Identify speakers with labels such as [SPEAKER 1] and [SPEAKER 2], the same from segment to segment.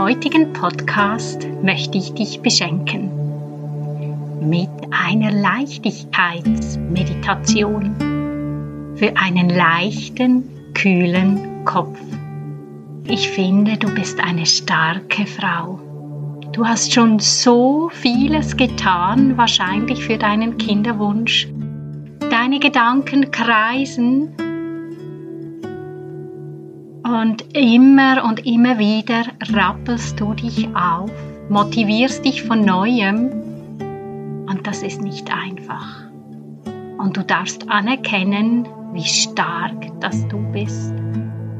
[SPEAKER 1] Heutigen Podcast möchte ich dich beschenken mit einer Leichtigkeitsmeditation für einen leichten, kühlen Kopf. Ich finde, du bist eine starke Frau. Du hast schon so vieles getan, wahrscheinlich für deinen Kinderwunsch. Deine Gedanken kreisen und immer und immer wieder rappelst du dich auf, motivierst dich von neuem und das ist nicht einfach. Und du darfst anerkennen, wie stark dass du bist.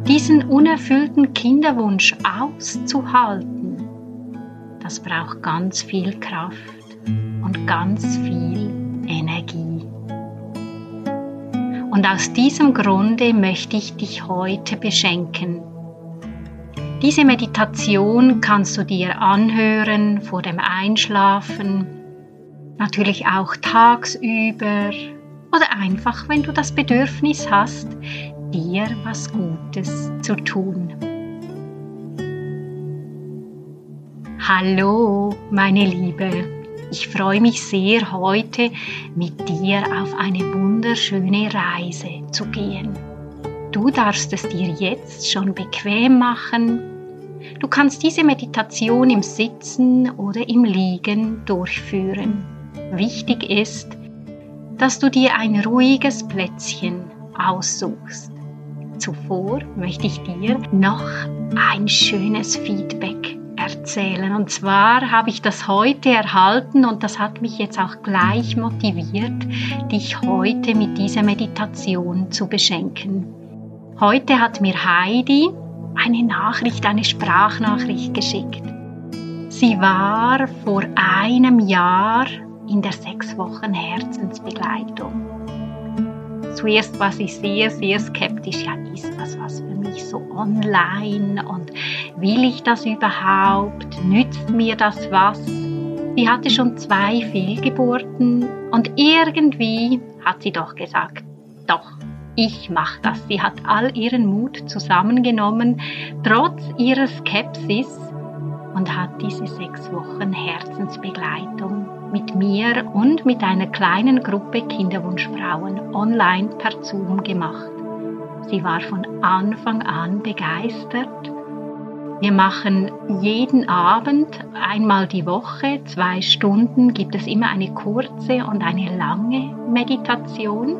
[SPEAKER 1] Diesen unerfüllten Kinderwunsch auszuhalten, das braucht ganz viel Kraft und ganz viel Energie. Und aus diesem Grunde möchte ich dich heute beschenken. Diese Meditation kannst du dir anhören vor dem Einschlafen, natürlich auch tagsüber oder einfach, wenn du das Bedürfnis hast, dir was Gutes zu tun. Hallo, meine Liebe. Ich freue mich sehr, heute mit dir auf eine wunderschöne Reise zu gehen. Du darfst es dir jetzt schon bequem machen. Du kannst diese Meditation im Sitzen oder im Liegen durchführen. Wichtig ist, dass du dir ein ruhiges Plätzchen aussuchst. Zuvor möchte ich dir noch ein schönes Feedback erzählen. Und zwar habe ich das heute erhalten und das hat mich jetzt auch gleich motiviert, dich heute mit dieser Meditation zu beschenken. Heute hat mir Heidi eine Nachricht, eine Sprachnachricht geschickt. Sie war vor einem Jahr in der sechs Wochen Herzensbegleitung. Zuerst war sie sehr, sehr skeptisch. Ja, ist das was für mich so online und will ich das überhaupt? Nützt mir das was? Sie hatte schon zwei Fehlgeburten und irgendwie hat sie doch gesagt, doch, ich mache das. Sie hat all ihren Mut zusammengenommen, trotz ihrer Skepsis und hat diese sechs Wochen Herzensbegleitung mit mir und mit einer kleinen Gruppe Kinderwunschfrauen online per Zoom gemacht. Sie war von Anfang an begeistert. Wir machen jeden Abend, einmal die Woche, zwei Stunden, gibt es immer eine kurze und eine lange Meditation.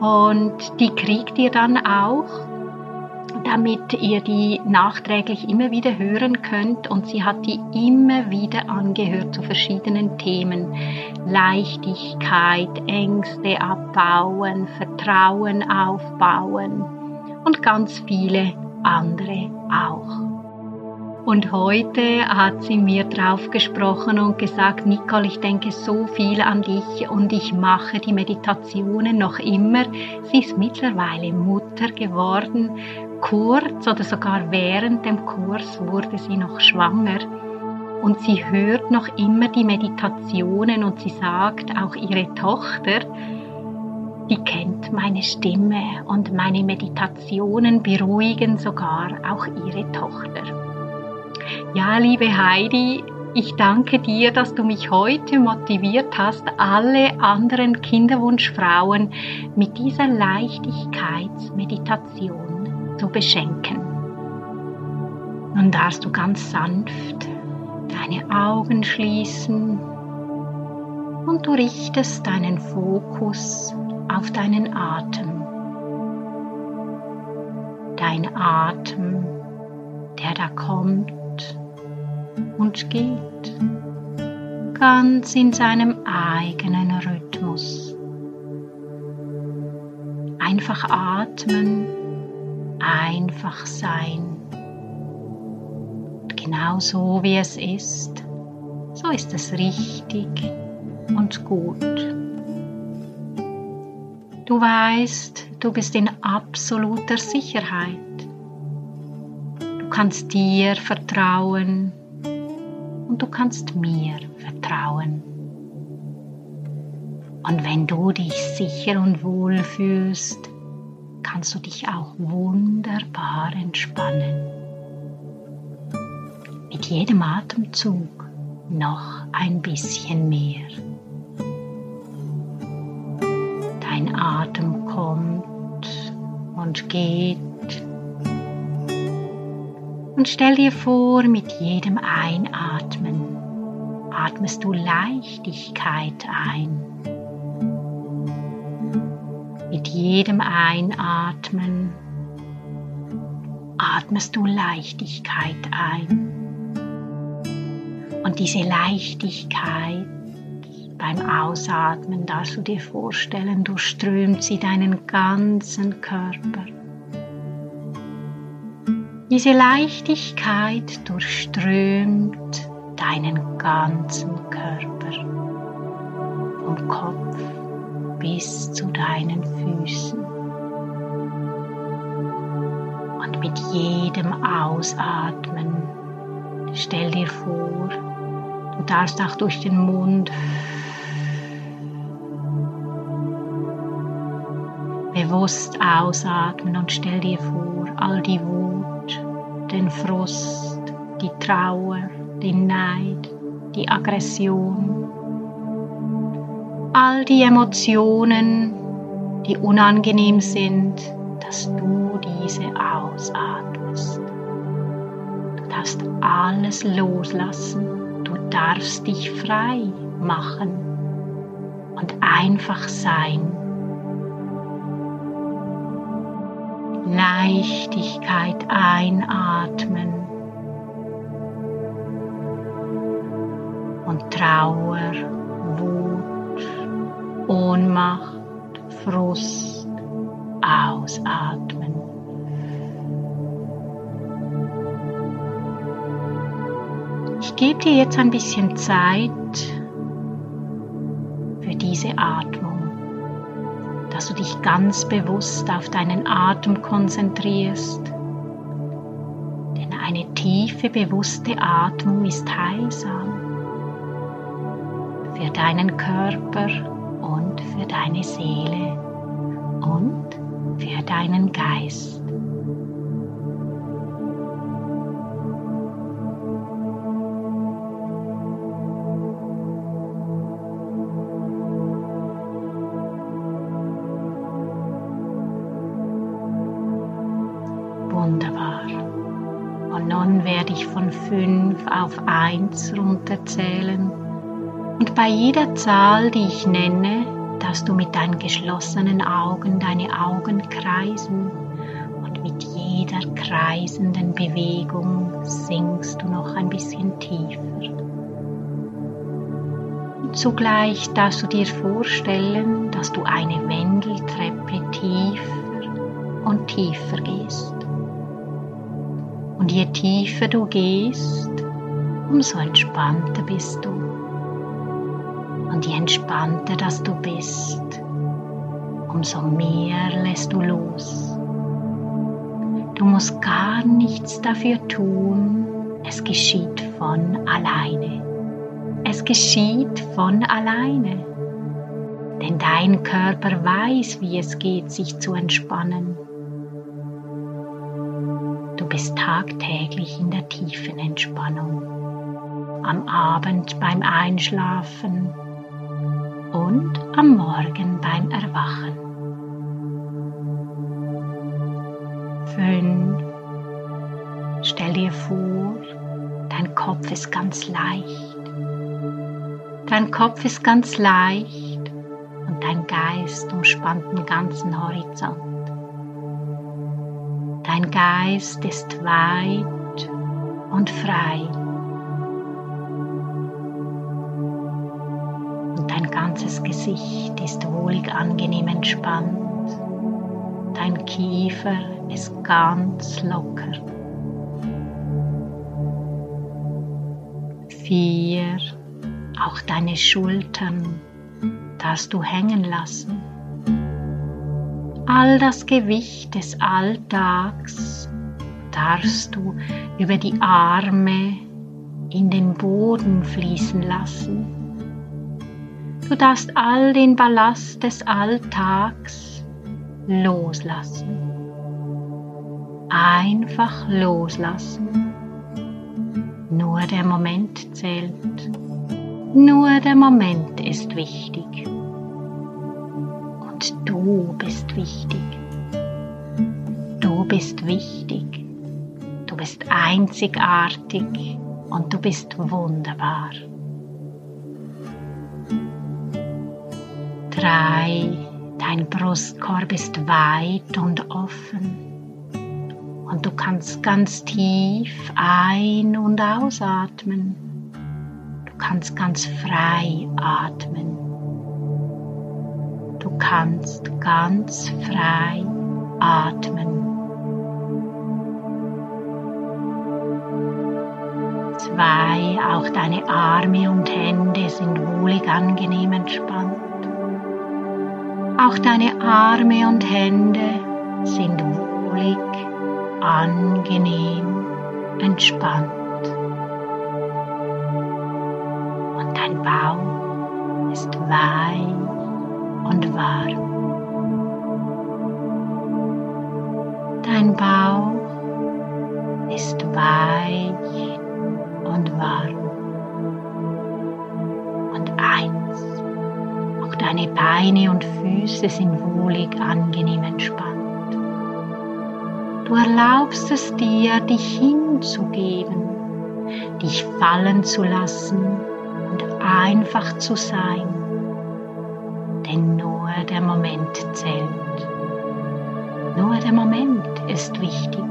[SPEAKER 1] Und die kriegt ihr dann auch damit ihr die nachträglich immer wieder hören könnt. Und sie hat die immer wieder angehört zu verschiedenen Themen. Leichtigkeit, Ängste abbauen, Vertrauen aufbauen und ganz viele andere auch. Und heute hat sie mir drauf gesprochen und gesagt, Nicole, ich denke so viel an dich und ich mache die Meditationen noch immer. Sie ist mittlerweile Mutter geworden kurz oder sogar während dem Kurs wurde sie noch schwanger und sie hört noch immer die Meditationen und sie sagt, auch ihre Tochter, die kennt meine Stimme und meine Meditationen beruhigen sogar auch ihre Tochter. Ja, liebe Heidi, ich danke dir, dass du mich heute motiviert hast, alle anderen Kinderwunschfrauen mit dieser Leichtigkeitsmeditation zu beschenken. Nun darfst du ganz sanft deine Augen schließen und du richtest deinen Fokus auf deinen Atem. Dein Atem, der da kommt und geht, ganz in seinem eigenen Rhythmus. Einfach atmen einfach sein. Und genau so wie es ist, so ist es richtig und gut. Du weißt, du bist in absoluter Sicherheit. Du kannst dir vertrauen und du kannst mir vertrauen. Und wenn du dich sicher und wohl fühlst, kannst du dich auch wunderbar entspannen. Mit jedem Atemzug noch ein bisschen mehr. Dein Atem kommt und geht. Und stell dir vor, mit jedem Einatmen atmest du Leichtigkeit ein. Mit jedem Einatmen atmest du Leichtigkeit ein. Und diese Leichtigkeit beim Ausatmen darfst du dir vorstellen, durchströmt sie deinen ganzen Körper. Diese Leichtigkeit durchströmt deinen ganzen Körper, vom Kopf bis zu deinen Füßen. Und mit jedem Ausatmen stell dir vor, du darfst auch durch den Mund bewusst ausatmen und stell dir vor, all die Wut, den Frust, die Trauer, den Neid, die Aggression, all die Emotionen, die unangenehm sind, dass du diese ausatmest. Du darfst alles loslassen. Du darfst dich frei machen und einfach sein. Leichtigkeit einatmen und Trauer, Wut, Ohnmacht, Frust ausatmen. Ich gebe dir jetzt ein bisschen Zeit für diese Atmung, dass du dich ganz bewusst auf deinen Atem konzentrierst. Denn eine tiefe, bewusste Atmung ist heilsam für deinen Körper und für deine Seele und für deinen Geist. 1 runterzählen und bei jeder Zahl, die ich nenne, dass du mit deinen geschlossenen Augen deine Augen kreisen und mit jeder kreisenden Bewegung sinkst du noch ein bisschen tiefer. Und zugleich darfst du dir vorstellen, dass du eine Wendeltreppe tiefer und tiefer gehst. Und je tiefer du gehst, umso entspannter bist du. Und je entspannter dass du bist, umso mehr lässt du los. Du musst gar nichts dafür tun, es geschieht von alleine. Es geschieht von alleine. Denn dein Körper weiß, wie es geht, sich zu entspannen. Du bist tagtäglich in der tiefen Entspannung. Am Abend beim Einschlafen und am Morgen beim Erwachen. 5. Stell dir vor, dein Kopf ist ganz leicht. Dein Kopf ist ganz leicht und dein Geist umspannt den ganzen Horizont. Dein Geist ist weit und frei. Ganzes Gesicht ist wohlig angenehm entspannt. Dein Kiefer ist ganz locker. Vier, Auch deine Schultern darfst du hängen lassen. All das Gewicht des Alltags darfst du über die Arme in den Boden fließen lassen. Du darfst all den Ballast des Alltags loslassen. Einfach loslassen. Nur der Moment zählt. Nur der Moment ist wichtig. Und du bist wichtig. Du bist wichtig. Du bist einzigartig und du bist wunderbar. Drei, dein Brustkorb ist weit und offen und du kannst ganz tief ein- und ausatmen. Du kannst ganz frei atmen. Du kannst ganz frei atmen. Zwei, auch deine Arme und Hände sind wohlig angenehm entspannt. Auch deine Arme und Hände sind wohlig angenehm entspannt. Und dein Bauch ist weich und warm. Dein Bauch ist weich und warm. Deine Beine und Füße sind wohlig angenehm entspannt. Du erlaubst es dir, dich hinzugeben, dich fallen zu lassen und einfach zu sein. Denn nur der Moment zählt. Nur der Moment ist wichtig.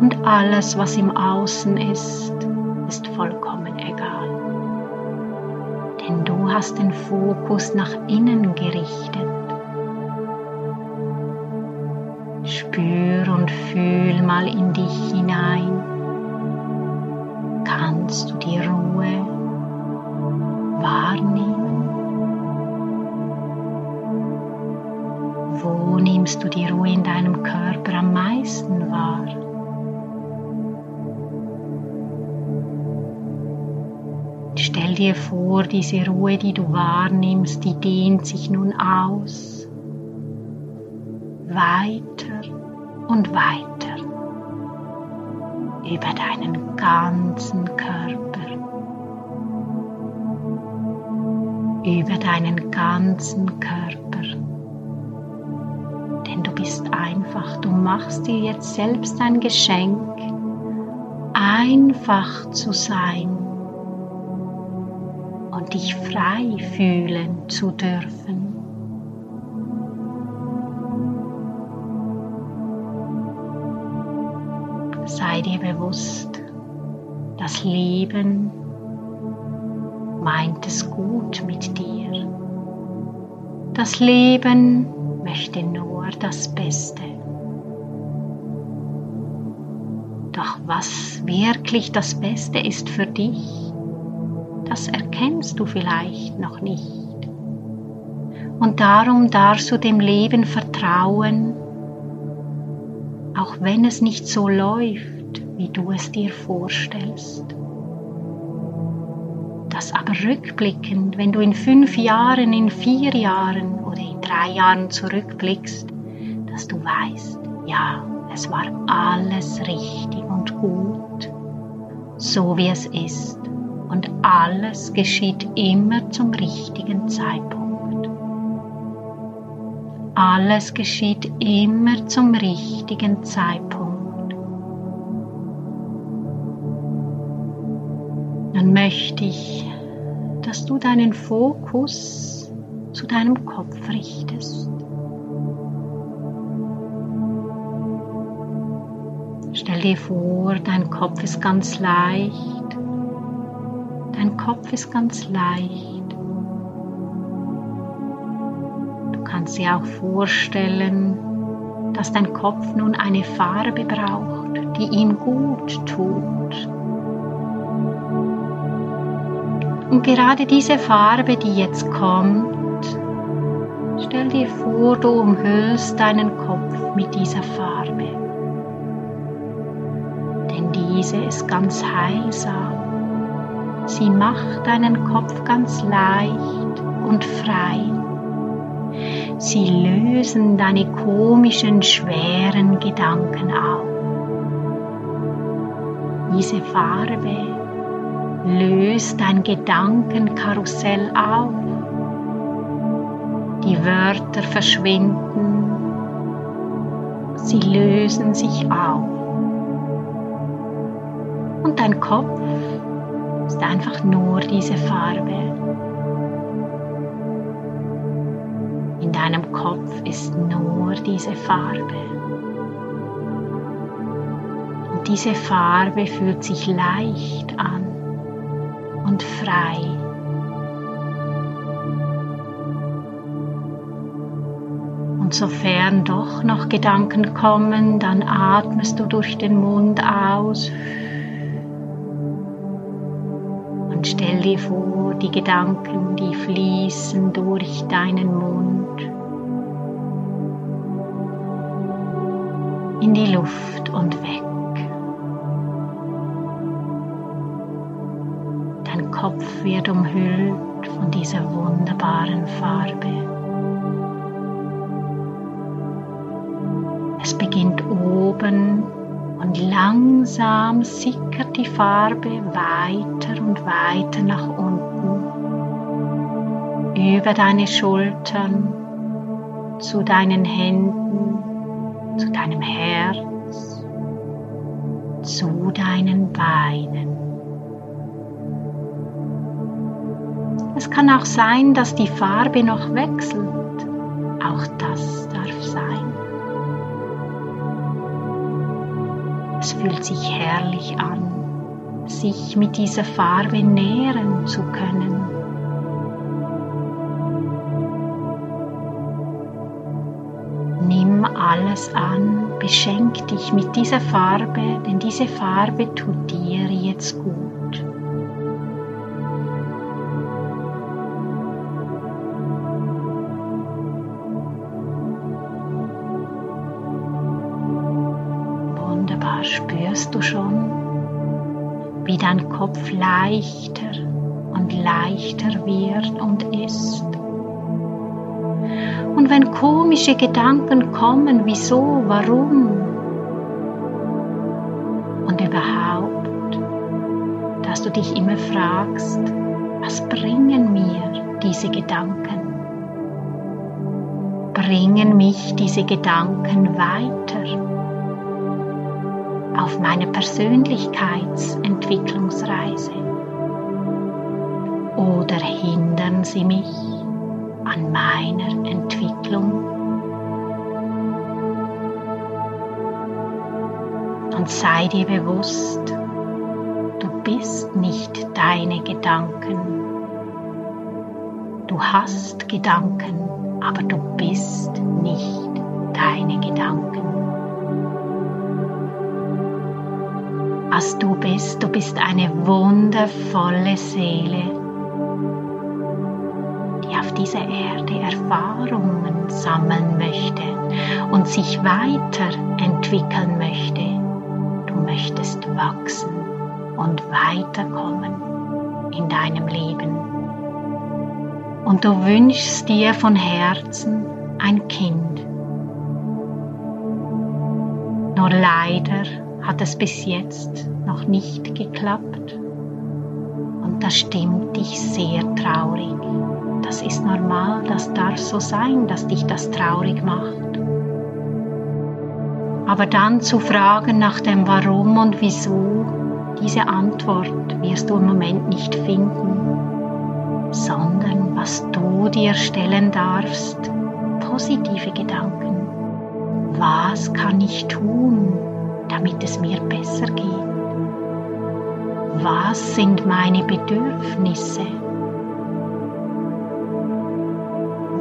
[SPEAKER 1] Und alles, was im Außen ist, ist vollkommen du hast den Fokus nach innen gerichtet. Spür und fühl mal in dich hinein. Kannst du die Ruhe wahrnehmen? Wo nimmst du die Ruhe in deinem Körper am meisten wahr? Stell dir vor, diese Ruhe, die du wahrnimmst, die dehnt sich nun aus. Weiter und weiter. Über deinen ganzen Körper. Über deinen ganzen Körper. Denn du bist einfach, du machst dir jetzt selbst ein Geschenk, einfach zu sein dich frei fühlen zu dürfen. Sei dir bewusst, das Leben meint es gut mit dir. Das Leben möchte nur das Beste. Doch was wirklich das Beste ist für dich, das erkennst du vielleicht noch nicht. Und darum darfst du dem Leben vertrauen, auch wenn es nicht so läuft, wie du es dir vorstellst. Das aber rückblickend, wenn du in fünf Jahren, in vier Jahren oder in drei Jahren zurückblickst, dass du weißt, ja, es war alles richtig und gut, so wie es ist und alles geschieht immer zum richtigen Zeitpunkt. Alles geschieht immer zum richtigen Zeitpunkt. Nun möchte ich, dass du deinen Fokus zu deinem Kopf richtest. Stell dir vor, dein Kopf ist ganz leicht Kopf ist ganz leicht. Du kannst dir auch vorstellen, dass dein Kopf nun eine Farbe braucht, die ihm gut tut. Und gerade diese Farbe, die jetzt kommt, stell dir vor, du umhüllst deinen Kopf mit dieser Farbe. Denn diese ist ganz heilsam. Sie macht deinen Kopf ganz leicht und frei. Sie lösen deine komischen, schweren Gedanken auf. Diese Farbe löst dein Gedankenkarussell auf. Die Wörter verschwinden, sie lösen sich auf. Und dein Kopf ist einfach nur diese Farbe. In deinem Kopf ist nur diese Farbe. Und diese Farbe fühlt sich leicht an und frei. Und sofern doch noch Gedanken kommen, dann atmest du durch den Mund aus stell dir vor, die Gedanken, die fließen durch deinen Mund in die Luft und weg. Dein Kopf wird umhüllt von dieser wunderbaren Farbe. Es beginnt oben und langsam sickert die Farbe weiter und weiter nach unten, über deine Schultern, zu deinen Händen, zu deinem Herz, zu deinen Beinen. Es kann auch sein, dass die Farbe noch wechselt. Fühlt sich herrlich an, sich mit dieser Farbe nähren zu können. Nimm alles an, beschenk dich mit dieser Farbe, denn diese Farbe tut dir jetzt gut. Spürst du schon, wie dein Kopf leichter und leichter wird und ist. Und wenn komische Gedanken kommen, wieso, warum und überhaupt, dass du dich immer fragst, was bringen mir diese Gedanken? Bringen mich diese Gedanken weiter? Auf meine Persönlichkeitsentwicklungsreise? Oder hindern sie mich an meiner Entwicklung? Und sei dir bewusst, du bist nicht deine Gedanken. Du hast Gedanken, aber du bist nicht deine Gedanken. Was du bist. Du bist eine wundervolle Seele, die auf dieser Erde Erfahrungen sammeln möchte und sich weiterentwickeln möchte. Du möchtest wachsen und weiterkommen in deinem Leben. Und du wünschst dir von Herzen ein Kind. Nur leider hat es bis jetzt noch nicht geklappt. Und das stimmt dich sehr traurig. Das ist normal, das darf so sein, dass dich das traurig macht. Aber dann zu fragen nach dem Warum und Wieso, diese Antwort wirst du im Moment nicht finden, sondern was du dir stellen darfst, positive Gedanken. Was kann ich tun, damit es mir besser geht? Was sind meine Bedürfnisse?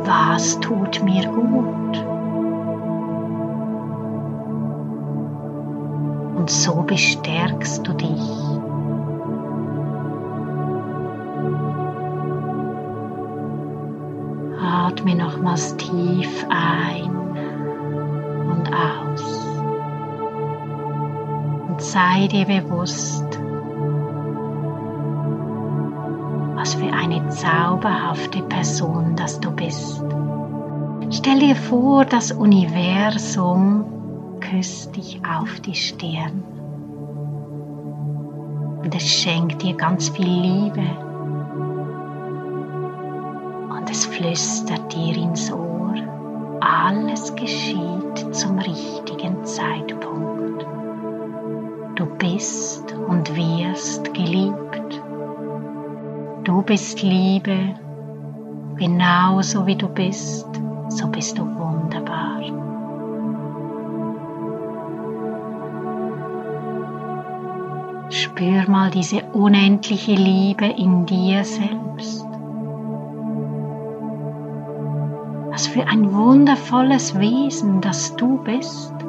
[SPEAKER 1] Was tut mir gut? Und so bestärkst du dich. Atme nochmals tief ein und aus. Sei dir bewusst, was für eine zauberhafte Person das du bist. Stell dir vor, das Universum küsst dich auf die Stirn. Und es schenkt dir ganz viel Liebe. Und es flüstert dir ins Ohr. Alles geschieht zum richtigen Zeitpunkt. Du bist und wirst geliebt. Du bist Liebe, genauso wie du bist, so bist du wunderbar. Spür mal diese unendliche Liebe in dir selbst. Was für ein wundervolles Wesen, das du bist.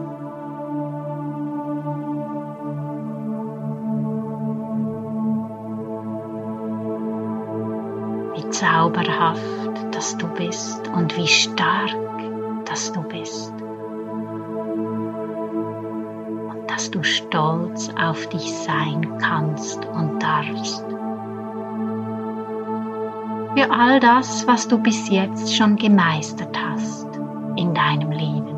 [SPEAKER 1] Zauberhaft, dass du bist und wie stark, dass du bist. dass du stolz auf dich sein kannst und darfst. Für all das, was du bis jetzt schon gemeistert hast in deinem Leben.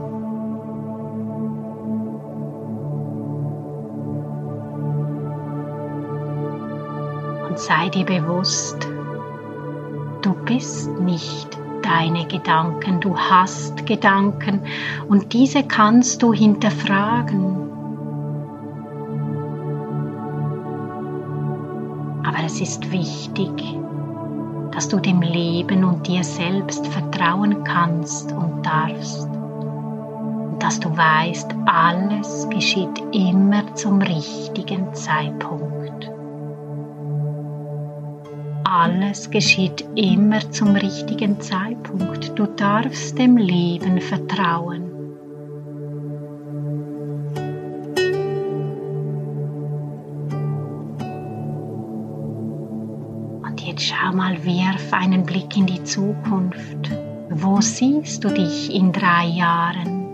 [SPEAKER 1] Und sei dir bewusst, du bist nicht deine Gedanken, du hast Gedanken und diese kannst du hinterfragen es ist wichtig, dass du dem Leben und dir selbst vertrauen kannst und darfst. Und dass du weißt, alles geschieht immer zum richtigen Zeitpunkt. Alles geschieht immer zum richtigen Zeitpunkt. Du darfst dem Leben vertrauen. Jetzt schau mal, wirf einen Blick in die Zukunft. Wo siehst du dich in drei Jahren?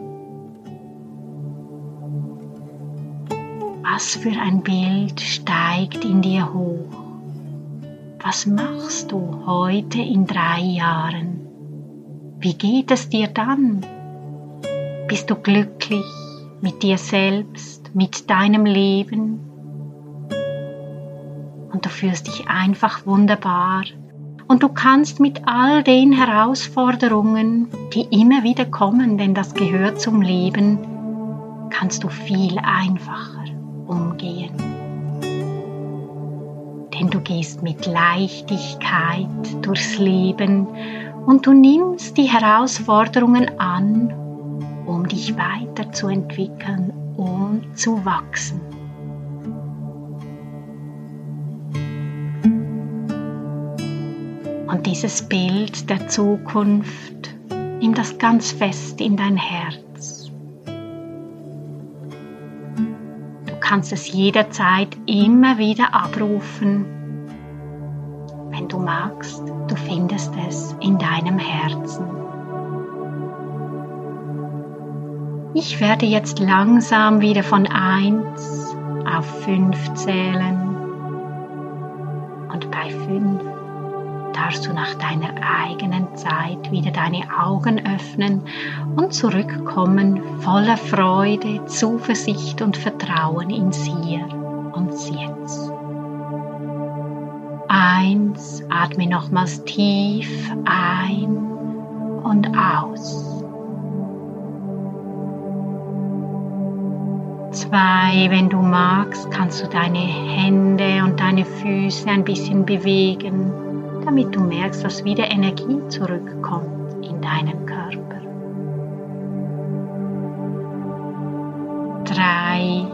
[SPEAKER 1] Was für ein Bild steigt in dir hoch? Was machst du heute in drei Jahren? Wie geht es dir dann? Bist du glücklich mit dir selbst, mit deinem Leben? und du fühlst dich einfach wunderbar. Und du kannst mit all den Herausforderungen, die immer wieder kommen, denn das gehört zum Leben, kannst du viel einfacher umgehen. Denn du gehst mit Leichtigkeit durchs Leben und du nimmst die Herausforderungen an, um dich weiterzuentwickeln, um zu wachsen. Und dieses Bild der Zukunft, nimm das ganz fest in dein Herz. Kannst es jederzeit immer wieder abrufen. Wenn du magst, du findest es in deinem Herzen. Ich werde jetzt langsam wieder von 1 auf 5 zählen. Und bei 5 darfst du nach deiner eigenen Zeit wieder deine Augen öffnen und zurückkommen voller Freude, Zuversicht und Vertrauen ins Hier und Jetzt. Eins, atme nochmals tief ein und aus. Zwei, wenn du magst, kannst du deine Hände und deine Füße ein bisschen bewegen damit du merkst, dass wieder Energie zurückkommt in deinen Körper. Drei,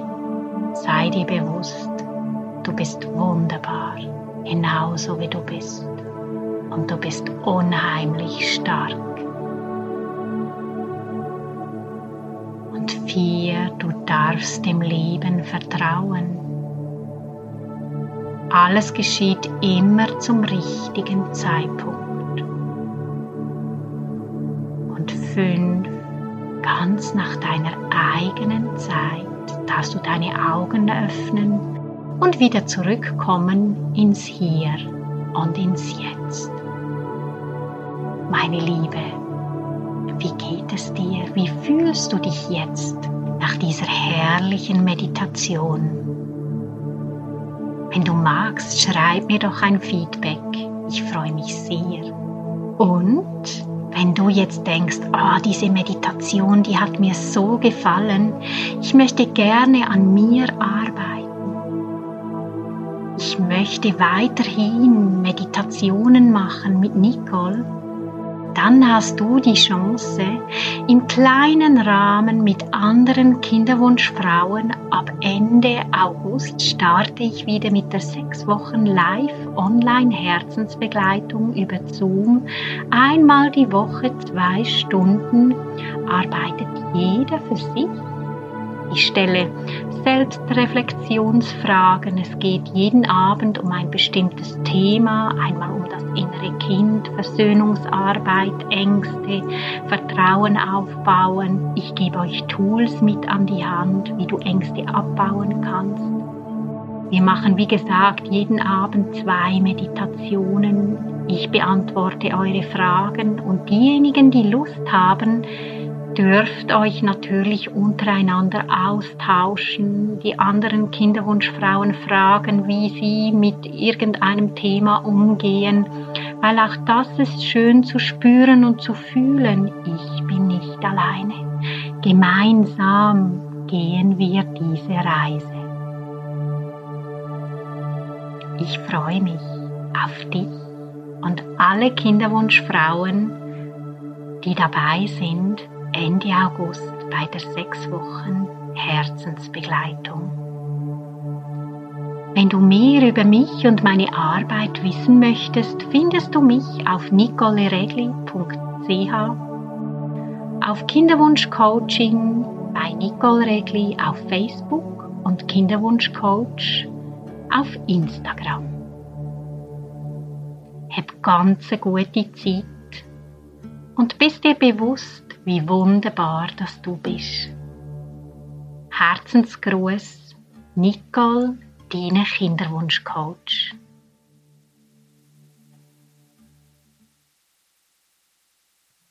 [SPEAKER 1] sei dir bewusst, du bist wunderbar, genauso wie du bist. Und du bist unheimlich stark. Und vier, du darfst dem Leben vertrauen alles geschieht immer zum richtigen Zeitpunkt. fünf, ganz nach deiner eigenen Zeit, darfst du deine Augen öffnen und wieder zurückkommen ins Hier und ins Jetzt. Meine Liebe, wie geht es dir? Wie fühlst du dich jetzt nach dieser herrlichen Meditation? Wenn du magst, schreib mir doch ein Feedback. Ich freue mich sehr. Und wenn du jetzt denkst, oh, diese Meditation, die hat mir so gefallen, ich möchte gerne an mir arbeiten. Ich möchte weiterhin Meditationen machen mit Nicole dann hast du die Chance, im kleinen Rahmen mit anderen Kinderwunschfrauen ab Ende August starte ich wieder mit der sechs Wochen Live Online Herzensbegleitung über Zoom. Einmal die Woche zwei Stunden arbeitet jeder für sich ich stelle Selbstreflexionsfragen. Es geht jeden Abend um ein bestimmtes Thema, einmal um das innere Kind, Versöhnungsarbeit, Ängste, Vertrauen aufbauen. Ich gebe euch Tools mit an die Hand, wie du Ängste abbauen kannst. Wir machen, wie gesagt, jeden Abend zwei Meditationen. Ich beantworte eure Fragen und diejenigen, die Lust haben, dürft euch natürlich untereinander austauschen, die anderen Kinderwunschfrauen fragen, wie sie mit irgendeinem Thema umgehen, weil auch das ist schön zu spüren und zu fühlen. Ich bin nicht alleine. Gemeinsam gehen wir diese Reise. Ich freue mich auf dich und alle Kinderwunschfrauen, die dabei sind Ende August bei der sechs Wochen Herzensbegleitung. Wenn du mehr über mich und meine Arbeit wissen möchtest, findest du mich auf nicoleregli.ch, auf Kinderwunschcoaching bei Nicole Regli auf Facebook und Kinderwunschcoach auf Instagram. Hab ganz eine gute Zeit und bist dir bewusst, wie wunderbar, dass du bist. Herzensgruß, Nicole, deine Kinderwunschcoach.